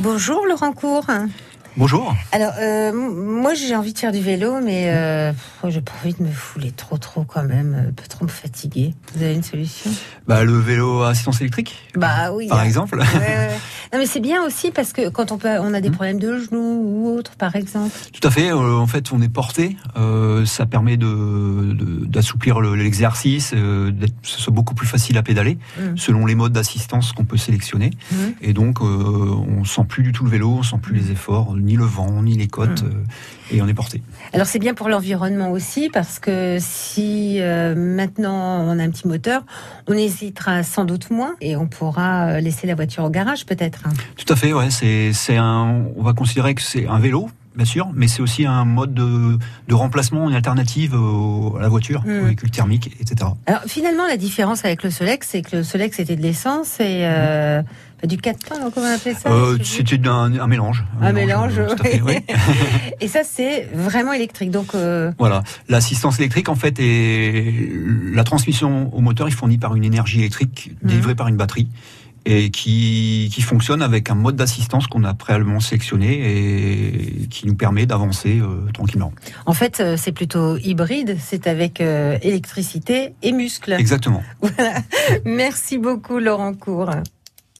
Bonjour Laurent Cour. Bonjour. Alors, euh, moi j'ai envie de faire du vélo, mais euh, j'ai pas envie de me fouler trop trop quand même, un peu trop me fatiguer. Vous avez une solution? Bah le vélo à assistance électrique. Bah oui. Par exemple. Non mais c'est bien aussi parce que quand on peut, on a des problèmes de genoux ou autres, par exemple. Tout à fait. Euh, en fait, on est porté. Euh, ça permet de d'assouplir l'exercice, euh, d'être ce soit beaucoup plus facile à pédaler, Mm. selon les modes d'assistance qu'on peut sélectionner. Mm. Et donc, euh, on sent plus du tout le vélo, on sent plus les efforts, ni le vent, ni les côtes, Mm. euh, et on est porté. Alors c'est bien pour l'environnement aussi parce que si euh, maintenant on a un petit moteur, on hésitera sans doute moins et on pourra euh, laisser la voiture au garage peut-être. hein. Tout à fait. Ouais, c'est c'est un. On va considérer que c'est un vélo. Bien sûr, mais c'est aussi un mode de, de remplacement, une alternative au- à la voiture, Mm. au véhicule thermique, etc. Alors finalement la différence avec le Solex, c'est que le Solex c'était de l'essence et euh, bah, du 4 temps, comment on appelait ça Euh. C'était un, un mélange. Un mélange, euh, fait, oui. Et ça c'est vraiment électrique. Donc euh, Voilà. L'assistance électrique, en fait, est la transmission au moteur est fournie par une énergie électrique délivrée par une batterie et qui, qui fonctionne avec un mode d'assistance qu'on a préalablement sélectionné et qui nous permet d'avancer euh, tranquillement. en fait euh, c'est plutôt hybride, c'est avec euh, électricité et muscles. Exactement. Voilà. Merci beaucoup Laurent Cour.